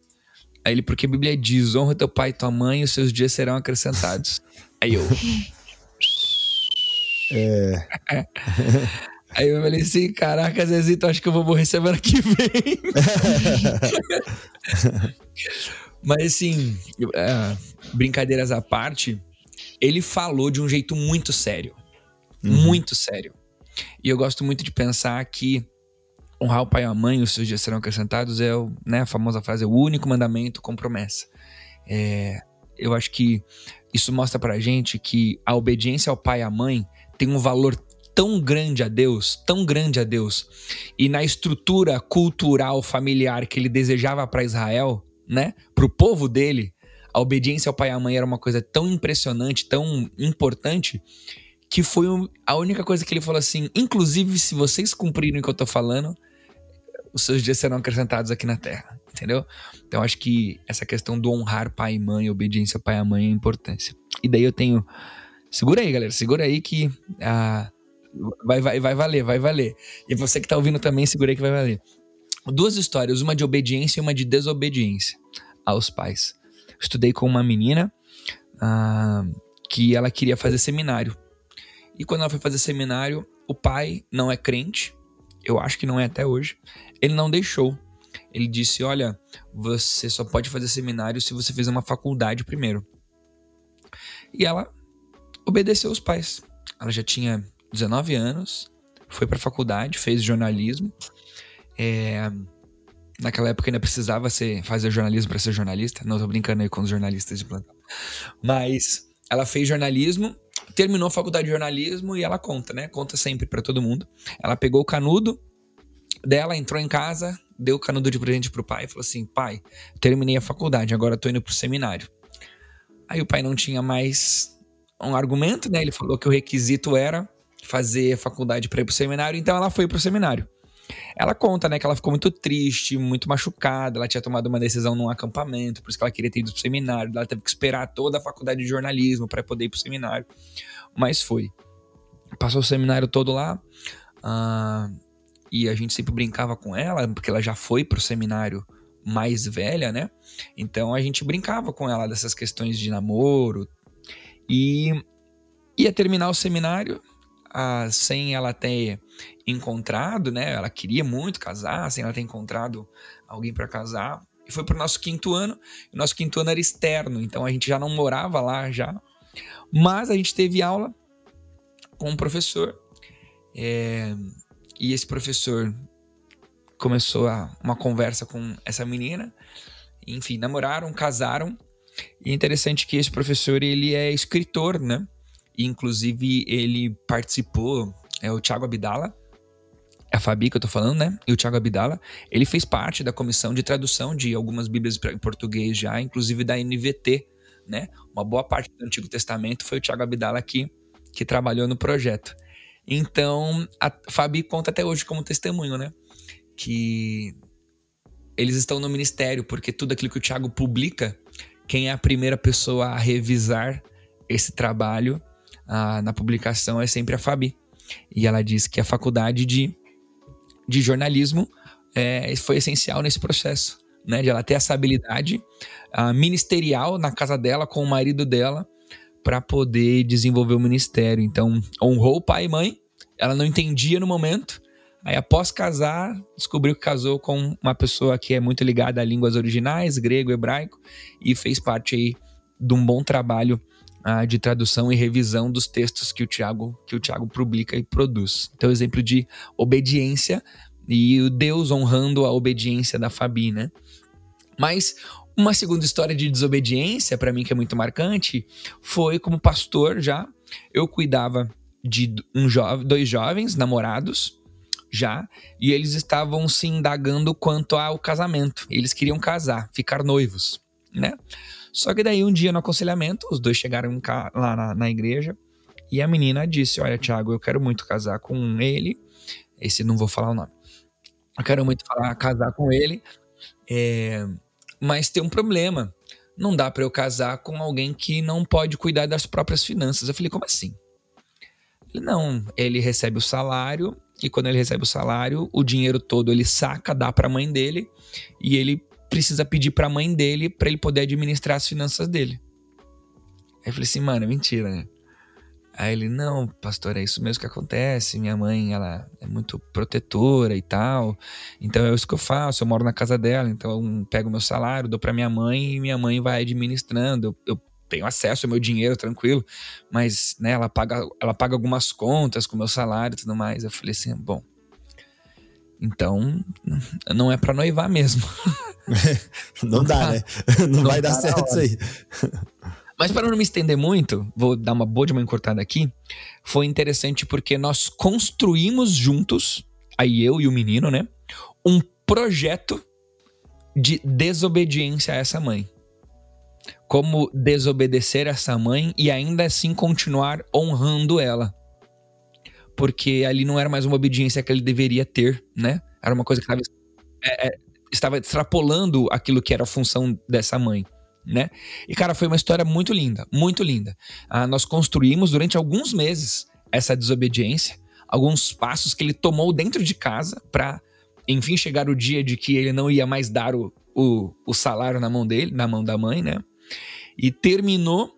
Speaker 1: Aí ele, porque a Bíblia diz: honra teu pai e tua mãe, e os seus dias serão acrescentados. Aí eu.
Speaker 3: É.
Speaker 1: Aí eu falei assim, caraca, Zezito, acho que eu vou morrer semana que vem. Mas assim, é, brincadeiras à parte, ele falou de um jeito muito sério. Uhum. Muito sério. E eu gosto muito de pensar que honrar o pai e a mãe, os seus dias serão acrescentados, é o, né, a famosa frase, é o único mandamento com promessa. É, eu acho que isso mostra pra gente que a obediência ao pai e à mãe tem um valor tão grande a Deus, tão grande a Deus, e na estrutura cultural familiar que ele desejava para Israel, né, para o povo dele, a obediência ao pai e à mãe era uma coisa tão impressionante, tão importante, que foi a única coisa que ele falou assim: inclusive, se vocês cumprirem o que eu tô falando, os seus dias serão acrescentados aqui na terra, entendeu? Então acho que essa questão do honrar pai e mãe, obediência ao pai e à mãe é importância. E daí eu tenho. Segura aí, galera, segura aí que. Ah, Vai, vai, vai valer, vai valer. E você que tá ouvindo também, segurei que vai valer. Duas histórias, uma de obediência e uma de desobediência aos pais. Estudei com uma menina uh, que ela queria fazer seminário. E quando ela foi fazer seminário, o pai não é crente, eu acho que não é até hoje, ele não deixou. Ele disse: Olha, você só pode fazer seminário se você fizer uma faculdade primeiro. E ela obedeceu os pais. Ela já tinha 19 anos, foi para faculdade, fez jornalismo. É, naquela época ainda precisava ser, fazer jornalismo para ser jornalista. Não tô brincando aí com os jornalistas de plantão. Mas ela fez jornalismo, terminou a faculdade de jornalismo e ela conta, né? Conta sempre para todo mundo. Ela pegou o canudo dela, entrou em casa, deu o canudo de presente pro pai e falou assim: "Pai, terminei a faculdade, agora tô indo pro seminário". Aí o pai não tinha mais um argumento, né? Ele falou que o requisito era fazer faculdade para ir pro seminário, então ela foi pro seminário. Ela conta, né, que ela ficou muito triste, muito machucada, ela tinha tomado uma decisão num acampamento, por isso que ela queria ter ido pro seminário, ela teve que esperar toda a faculdade de jornalismo para poder ir pro seminário, mas foi. Passou o seminário todo lá, uh, e a gente sempre brincava com ela, porque ela já foi pro seminário mais velha, né? Então a gente brincava com ela dessas questões de namoro, e ia terminar o seminário, sem ela ter encontrado, né? Ela queria muito casar, sem ela ter encontrado alguém para casar. E foi pro nosso quinto ano. O nosso quinto ano era externo, então a gente já não morava lá já. Mas a gente teve aula com um professor. É, e esse professor começou a, uma conversa com essa menina. Enfim, namoraram, casaram. E é interessante que esse professor, ele é escritor, né? Inclusive ele participou, é o Thiago Abdala, é a Fabi que eu tô falando, né? E o Thiago Abdala, ele fez parte da comissão de tradução de algumas bíblias em português já, inclusive da NVT, né? Uma boa parte do Antigo Testamento foi o Thiago Abdala que, que trabalhou no projeto. Então, a Fabi conta até hoje como testemunho, né? Que eles estão no ministério, porque tudo aquilo que o Thiago publica, quem é a primeira pessoa a revisar esse trabalho na publicação é sempre a Fabi. E ela diz que a faculdade de, de jornalismo é, foi essencial nesse processo, né? De ela ter essa habilidade a, ministerial na casa dela, com o marido dela, para poder desenvolver o ministério. Então, honrou o pai e mãe, ela não entendia no momento. Aí, após casar, descobriu que casou com uma pessoa que é muito ligada a línguas originais, grego, hebraico, e fez parte aí de um bom trabalho ah, de tradução e revisão dos textos que o Tiago que o Tiago publica e produz. Então, exemplo de obediência e o Deus honrando a obediência da Fabi, né? Mas uma segunda história de desobediência, para mim que é muito marcante, foi como pastor já. Eu cuidava de um jovem, dois jovens namorados já, e eles estavam se indagando quanto ao casamento. Eles queriam casar, ficar noivos, né? Só que daí um dia no aconselhamento, os dois chegaram lá na, na igreja e a menina disse: Olha, Tiago, eu quero muito casar com ele. Esse não vou falar o nome. Eu quero muito falar, casar com ele, é, mas tem um problema. Não dá para eu casar com alguém que não pode cuidar das próprias finanças. Eu falei, como assim? Ele, não, ele recebe o salário e quando ele recebe o salário, o dinheiro todo ele saca, dá para a mãe dele e ele precisa pedir para a mãe dele para ele poder administrar as finanças dele. Aí eu falei assim, mano, é mentira, né? Aí ele, não, pastor, é isso mesmo que acontece. Minha mãe, ela é muito protetora e tal. Então é isso que eu faço. Eu moro na casa dela, então eu pego meu salário, dou para minha mãe e minha mãe vai administrando. Eu, eu tenho acesso ao meu dinheiro tranquilo, mas né, ela paga, ela paga algumas contas com meu salário e tudo mais. Eu falei assim, bom, então não é para noivar mesmo.
Speaker 3: não dá, né? Não, não vai dar certo isso aí.
Speaker 1: Mas para não me estender muito, vou dar uma boa de uma encurtada aqui. Foi interessante porque nós construímos juntos, aí eu e o menino, né? Um projeto de desobediência a essa mãe. Como desobedecer essa mãe e ainda assim continuar honrando ela. Porque ali não era mais uma obediência que ele deveria ter, né? Era uma coisa que estava, é, é, estava extrapolando aquilo que era a função dessa mãe. Né? E cara, foi uma história muito linda, muito linda. Ah, nós construímos durante alguns meses essa desobediência, alguns passos que ele tomou dentro de casa para, enfim, chegar o dia de que ele não ia mais dar o, o, o salário na mão dele, na mão da mãe, né? E terminou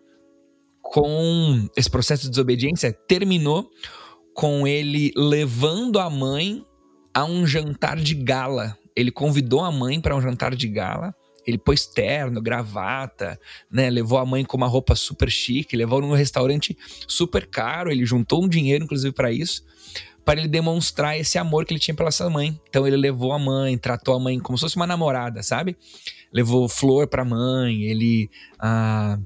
Speaker 1: com esse processo de desobediência, terminou com ele levando a mãe a um jantar de gala. Ele convidou a mãe para um jantar de gala. Ele pôs terno, gravata, né? Levou a mãe com uma roupa super chique, levou num restaurante super caro. Ele juntou um dinheiro, inclusive, para isso, para ele demonstrar esse amor que ele tinha pela sua mãe. Então ele levou a mãe, tratou a mãe como se fosse uma namorada, sabe? Levou flor para a mãe. Ele ah,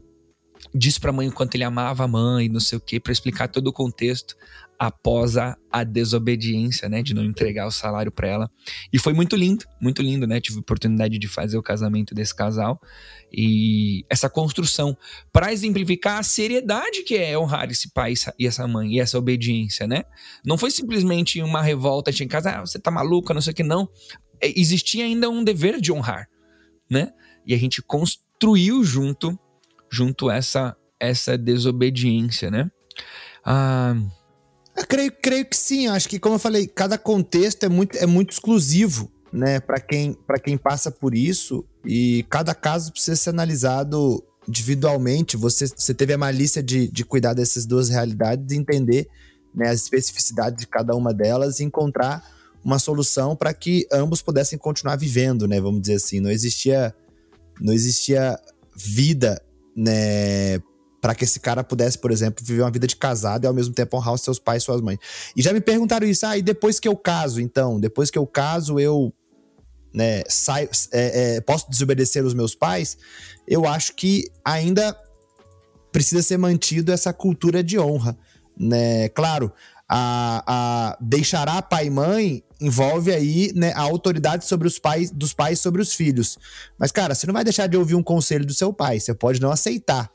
Speaker 1: disse pra mãe o quanto ele amava a mãe, não sei o quê, para explicar todo o contexto após a, a desobediência, né, de não entregar o salário para ela. E foi muito lindo, muito lindo, né? Tive oportunidade de fazer o casamento desse casal e essa construção para exemplificar a seriedade que é honrar esse pai e essa mãe e essa obediência, né? Não foi simplesmente uma revolta em casa, ah, você tá maluca, não sei o que não. É, existia ainda um dever de honrar, né? E a gente construiu junto junto essa essa desobediência, né? Ah,
Speaker 3: eu creio, creio que sim. Acho que, como eu falei, cada contexto é muito, é muito exclusivo, né? Para quem, quem passa por isso. E cada caso precisa ser analisado individualmente. Você, você teve a malícia de, de cuidar dessas duas realidades e entender né, as especificidades de cada uma delas e encontrar uma solução para que ambos pudessem continuar vivendo, né? Vamos dizer assim. Não existia, não existia vida né, para que esse cara pudesse, por exemplo, viver uma vida de casado e ao mesmo tempo honrar os seus pais e suas mães. E já me perguntaram isso, ah, e depois que eu caso, então? Depois que eu caso, eu né, saio, é, é, posso desobedecer os meus pais? Eu acho que ainda precisa ser mantido essa cultura de honra. Né? Claro, a, a deixará pai e mãe envolve aí né, a autoridade sobre os pais dos pais sobre os filhos. Mas, cara, você não vai deixar de ouvir um conselho do seu pai, você pode não aceitar.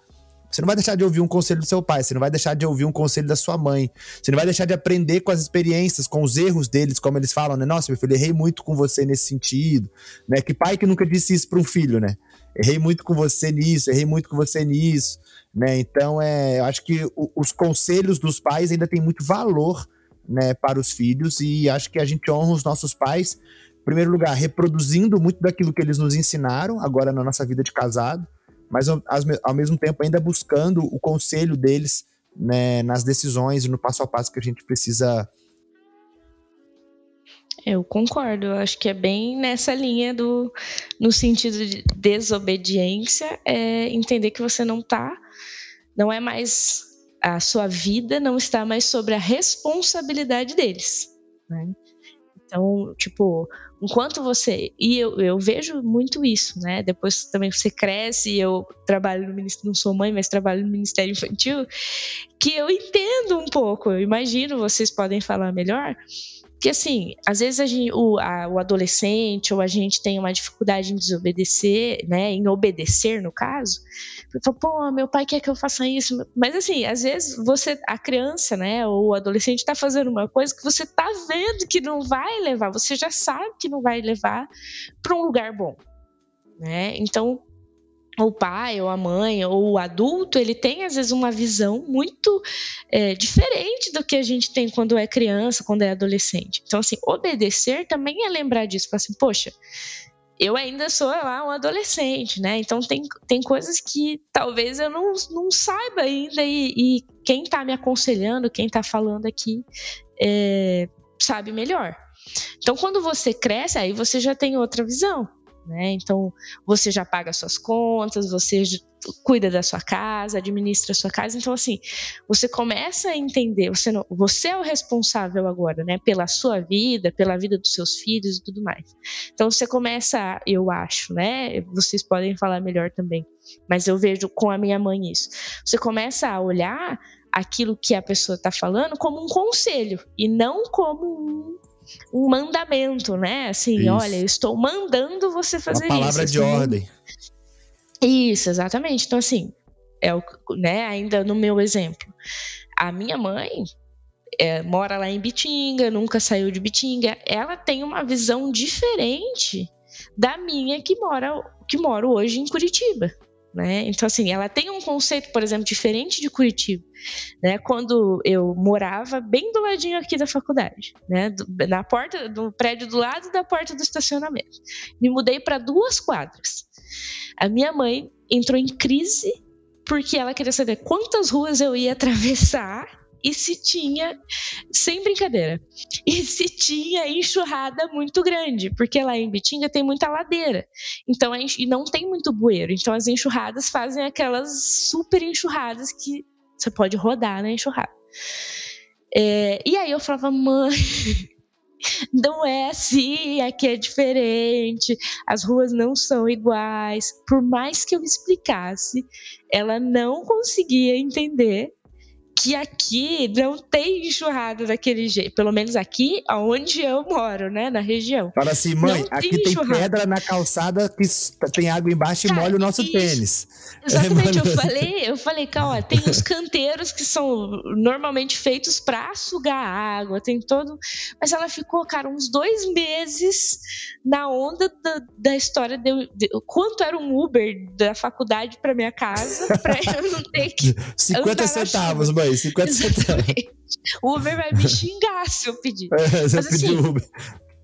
Speaker 3: Você não vai deixar de ouvir um conselho do seu pai, você não vai deixar de ouvir um conselho da sua mãe. Você não vai deixar de aprender com as experiências, com os erros deles, como eles falam, né? Nossa, meu filho, errei muito com você nesse sentido, né? Que pai que nunca disse isso para um filho, né? Errei muito com você nisso, errei muito com você nisso, né? Então, é, eu acho que o, os conselhos dos pais ainda têm muito valor, né, para os filhos e acho que a gente honra os nossos pais, em primeiro lugar, reproduzindo muito daquilo que eles nos ensinaram agora na nossa vida de casado mas ao, ao mesmo tempo ainda buscando o conselho deles né, nas decisões e no passo a passo que a gente precisa.
Speaker 2: Eu concordo, eu acho que é bem nessa linha do no sentido de desobediência, é entender que você não está, não é mais a sua vida não está mais sobre a responsabilidade deles. Né? Então, tipo, enquanto você. E eu, eu vejo muito isso, né? Depois também você cresce, eu trabalho no Ministério, não sou mãe, mas trabalho no Ministério Infantil, que eu entendo um pouco, eu imagino, vocês podem falar melhor, que assim, às vezes a gente, o, a, o adolescente ou a gente tem uma dificuldade em desobedecer, né, em obedecer no caso, fala, pô, meu pai quer que eu faça isso, mas assim, às vezes você, a criança, né, ou o adolescente está fazendo uma coisa que você está vendo que não vai levar, você já sabe que não vai levar para um lugar bom, né? Então o pai ou a mãe ou o adulto, ele tem às vezes uma visão muito é, diferente do que a gente tem quando é criança, quando é adolescente. Então, assim, obedecer também é lembrar disso. Falar assim, poxa, eu ainda sou lá um adolescente, né? Então tem, tem coisas que talvez eu não, não saiba ainda e, e quem está me aconselhando, quem está falando aqui, é, sabe melhor. Então, quando você cresce, aí você já tem outra visão. Né? Então, você já paga suas contas, você cuida da sua casa, administra a sua casa. Então, assim, você começa a entender, você, não, você é o responsável agora, né? Pela sua vida, pela vida dos seus filhos e tudo mais. Então, você começa, eu acho, né? Vocês podem falar melhor também, mas eu vejo com a minha mãe isso. Você começa a olhar aquilo que a pessoa está falando como um conselho e não como um um mandamento, né? Assim, isso. olha, eu estou mandando você fazer
Speaker 3: isso. Uma palavra
Speaker 2: isso,
Speaker 3: de assim. ordem.
Speaker 2: Isso, exatamente. Então, assim, é o, né, ainda no meu exemplo, a minha mãe é, mora lá em Bitinga, nunca saiu de Bitinga. Ela tem uma visão diferente da minha que mora que moro hoje em Curitiba. Né? Então, assim, ela tem um conceito, por exemplo, diferente de Curitiba. Né? Quando eu morava bem do ladinho aqui da faculdade, né? Do, na porta do prédio do lado da porta do estacionamento. Me mudei para duas quadras. A minha mãe entrou em crise porque ela queria saber quantas ruas eu ia atravessar e se tinha, sem brincadeira, e se tinha enxurrada muito grande, porque lá em Bitinga tem muita ladeira, então e não tem muito bueiro, então as enxurradas fazem aquelas super enxurradas que você pode rodar na enxurrada. É, e aí eu falava, mãe, não é assim, aqui é diferente, as ruas não são iguais. Por mais que eu explicasse, ela não conseguia entender que aqui não tem enxurrada daquele jeito. Pelo menos aqui, onde eu moro, né? Na região.
Speaker 3: Fala assim, mãe, não aqui tem, tem pedra na calçada que tem água embaixo Cara, e molha o nosso isso, tênis.
Speaker 2: Exatamente, eu falei, eu falei, calma, tem os canteiros que são normalmente feitos para sugar água, tem todo. Mas ela ficou, cara, uns dois meses na onda da, da história de, de, quanto era um Uber da faculdade para minha casa, para eu não ter que.
Speaker 3: 50 centavos, mãe, 50 centavos.
Speaker 2: O Uber vai me xingar se eu pedir.
Speaker 3: É, Mas, assim, Uber.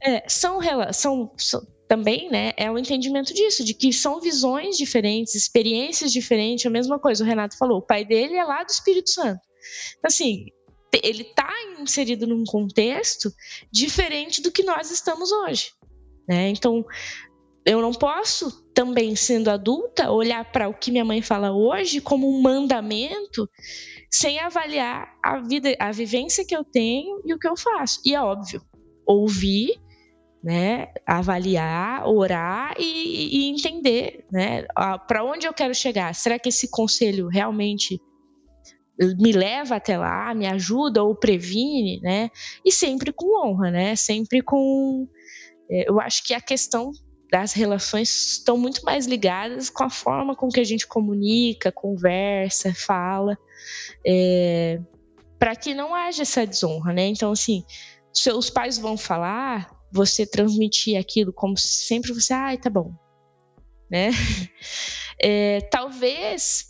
Speaker 2: É, são, são, são também, né, é o entendimento disso, de que são visões diferentes, experiências diferentes, a mesma coisa, o Renato falou, o pai dele é lá do Espírito Santo. Assim, ele está inserido num contexto diferente do que nós estamos hoje. Né? Então, eu não posso, também sendo adulta, olhar para o que minha mãe fala hoje como um mandamento sem avaliar a vida, a vivência que eu tenho e o que eu faço. E é óbvio, ouvir né, avaliar, orar e, e entender, né, para onde eu quero chegar. Será que esse conselho realmente me leva até lá, me ajuda ou previne, né? E sempre com honra, né? Sempre com, é, eu acho que a questão das relações estão muito mais ligadas com a forma com que a gente comunica, conversa, fala, é, para que não haja essa desonra, né? Então, assim, seus pais vão falar, você transmitir aquilo como sempre você, ai, tá bom, né? É, talvez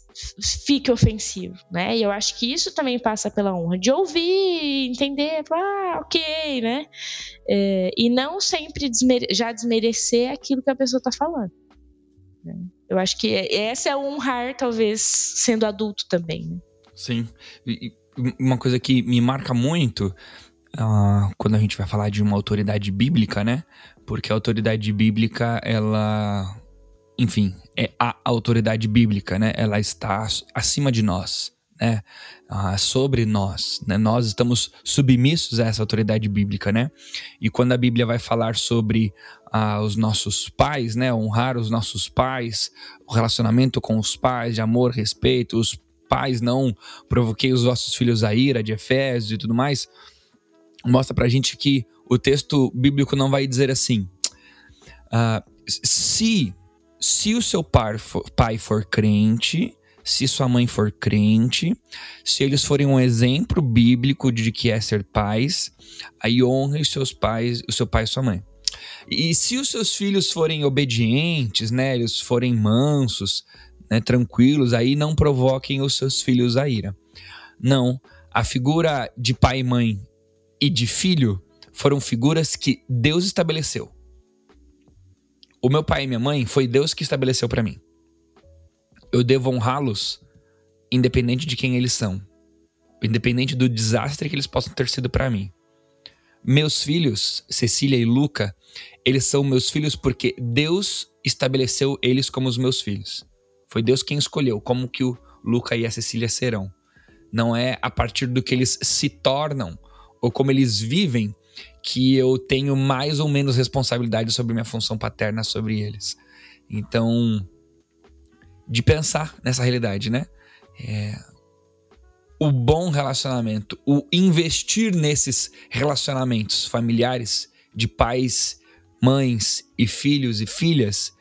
Speaker 2: fique ofensivo, né? E eu acho que isso também passa pela honra de ouvir, entender, ah, ok, né? É, e não sempre desmere já desmerecer aquilo que a pessoa tá falando. Né? Eu acho que essa é o honrar, talvez, sendo adulto também, né?
Speaker 1: Sim. E uma coisa que me marca muito uh, quando a gente vai falar de uma autoridade bíblica, né? Porque a autoridade bíblica, ela, enfim, é a autoridade bíblica, né? Ela está acima de nós, né? Uh, sobre nós, né? Nós estamos submissos a essa autoridade bíblica, né? E quando a Bíblia vai falar sobre uh, os nossos pais, né? Honrar os nossos pais, o relacionamento com os pais, de amor, respeito, os pais não provoquei os vossos filhos a ira, de Efésios e tudo mais mostra pra gente que o texto bíblico não vai dizer assim: uh, se, se o seu pai for, pai for crente, se sua mãe for crente, se eles forem um exemplo bíblico de que é ser pais, aí honre os seus pais, o seu pai e sua mãe. E se os seus filhos forem obedientes, né, eles forem mansos, né, tranquilos, aí não provoquem os seus filhos a ira. Não, a figura de pai e mãe e de filho foram figuras que Deus estabeleceu. O meu pai e minha mãe foi Deus que estabeleceu para mim. Eu devo honrá-los independente de quem eles são, independente do desastre que eles possam ter sido para mim. Meus filhos, Cecília e Luca, eles são meus filhos porque Deus estabeleceu eles como os meus filhos. Foi Deus quem escolheu como que o Luca e a Cecília serão. Não é a partir do que eles se tornam ou como eles vivem que eu tenho mais ou menos responsabilidade sobre minha função paterna sobre eles. Então, de pensar nessa realidade, né? É, o bom relacionamento, o investir nesses relacionamentos familiares de pais, mães e filhos e filhas,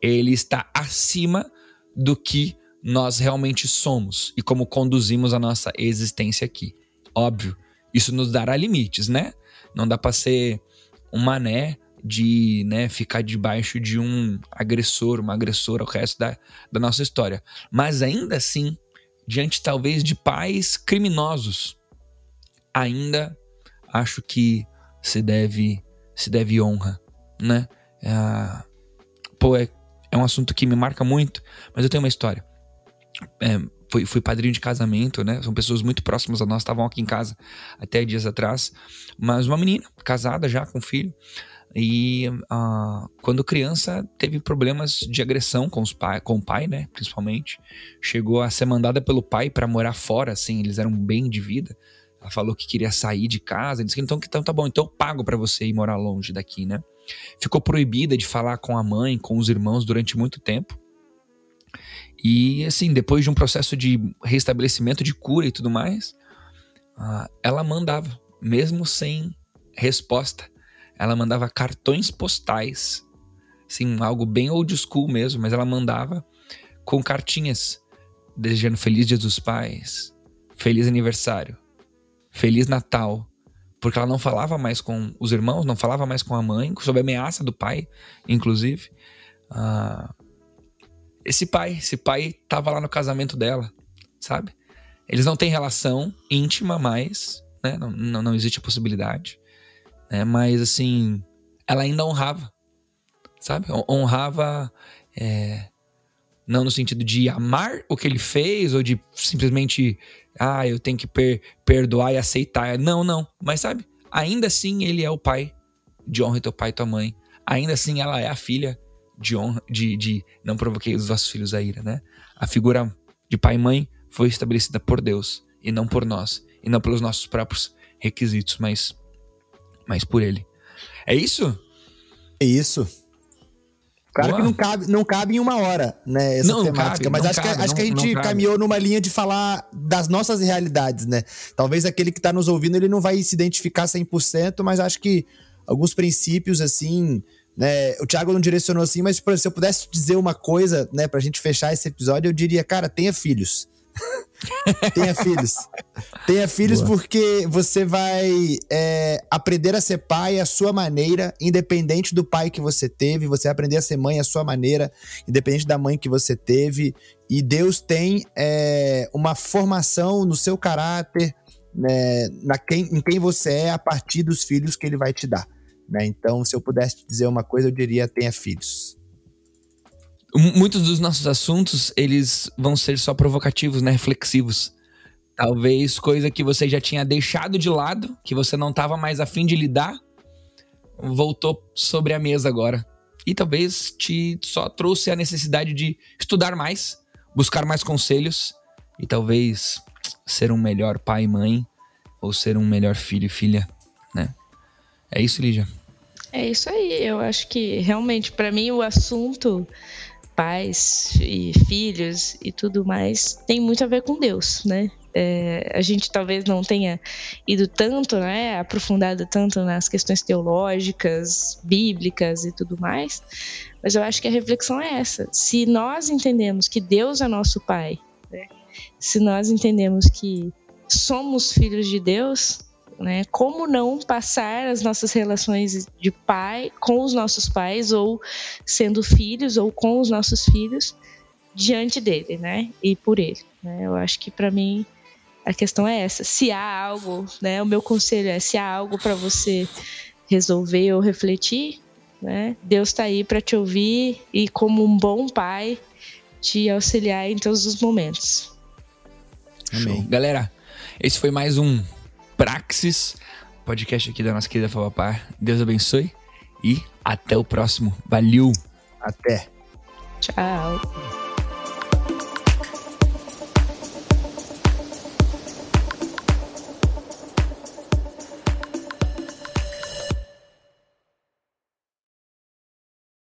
Speaker 1: ele está acima do que nós realmente somos e como conduzimos a nossa existência aqui. Óbvio, isso nos dará limites, né? Não dá para ser um mané de né, ficar debaixo de um agressor, uma agressora o resto da, da nossa história. Mas ainda assim, diante talvez de pais criminosos, ainda acho que se deve se deve honra, né? É, pô, é, é um assunto que me marca muito, mas eu tenho uma história. É, fui, fui padrinho de casamento, né? São pessoas muito próximas a nós, estavam aqui em casa até dias atrás. Mas uma menina, casada já, com filho. E uh, quando criança teve problemas de agressão com, os pai, com o pai, né? Principalmente. Chegou a ser mandada pelo pai para morar fora, assim. Eles eram bem de vida. Ela falou que queria sair de casa. Disse que então, então tá bom, então eu pago para você ir morar longe daqui, né? Ficou proibida de falar com a mãe, com os irmãos durante muito tempo. E assim, depois de um processo de restabelecimento de cura e tudo mais, uh, ela mandava, mesmo sem resposta, ela mandava cartões postais, assim, algo bem old school mesmo, mas ela mandava com cartinhas desejando feliz Dia dos Pais, feliz aniversário, feliz Natal, porque ela não falava mais com os irmãos, não falava mais com a mãe, sob ameaça do pai, inclusive. Uh, esse pai, esse pai tava lá no casamento dela, sabe? Eles não têm relação íntima mais, né? Não, não, não existe a possibilidade, né? Mas assim, ela ainda honrava, sabe? Honrava, é, não no sentido de amar o que ele fez ou de simplesmente, ah, eu tenho que per perdoar e aceitar. Não, não. Mas sabe? Ainda assim, ele é o pai de honra teu pai e tua mãe. Ainda assim, ela é a filha de honra, de, de não provoquei os vossos filhos a ira, né? A figura de pai e mãe foi estabelecida por Deus e não por nós, e não pelos nossos próprios requisitos, mas, mas por Ele. É isso?
Speaker 3: É isso. Claro Boa. que não cabe, não cabe em uma hora, né, essa não, temática, cabe, mas acho, cabe, que, acho que a gente caminhou numa linha de falar das nossas realidades, né? Talvez aquele que está nos ouvindo, ele não vai se identificar 100%, mas acho que alguns princípios, assim, né? O Thiago não direcionou assim, mas exemplo, se eu pudesse dizer uma coisa, né, pra gente fechar esse episódio, eu diria, cara, tenha filhos. tenha filhos. Tenha filhos Boa. porque você vai é, aprender a ser pai à sua maneira, independente do pai que você teve. Você vai aprender a ser mãe à sua maneira, independente da mãe que você teve. E Deus tem é, uma formação no seu caráter, né, na quem, em quem você é, a partir dos filhos que ele vai te dar. Né? Então, se eu pudesse te dizer uma coisa, eu diria tenha filhos.
Speaker 1: Muitos dos nossos assuntos, eles vão ser só provocativos, né? Reflexivos. Talvez coisa que você já tinha deixado de lado, que você não estava mais afim de lidar, voltou sobre a mesa agora. E talvez te só trouxe a necessidade de estudar mais, buscar mais conselhos e talvez ser um melhor pai e mãe ou ser um melhor filho e filha? É isso, Lígia?
Speaker 2: É isso aí. Eu acho que realmente, para mim, o assunto pais e filhos e tudo mais tem muito a ver com Deus, né? É, a gente talvez não tenha ido tanto, né, aprofundado tanto nas questões teológicas, bíblicas e tudo mais, mas eu acho que a reflexão é essa. Se nós entendemos que Deus é nosso Pai, né, se nós entendemos que somos filhos de Deus, né? Como não passar as nossas relações de pai com os nossos pais ou sendo filhos ou com os nossos filhos diante dele, né? E por ele, né? Eu acho que para mim a questão é essa. Se há algo, né? O meu conselho é se há algo para você resolver ou refletir, né? Deus está aí para te ouvir e como um bom pai te auxiliar em todos os momentos.
Speaker 1: Amém. Galera, esse foi mais um Praxis, podcast aqui da nossa querida Favapar. Deus abençoe e até o próximo. Valeu!
Speaker 3: Até!
Speaker 2: Tchau!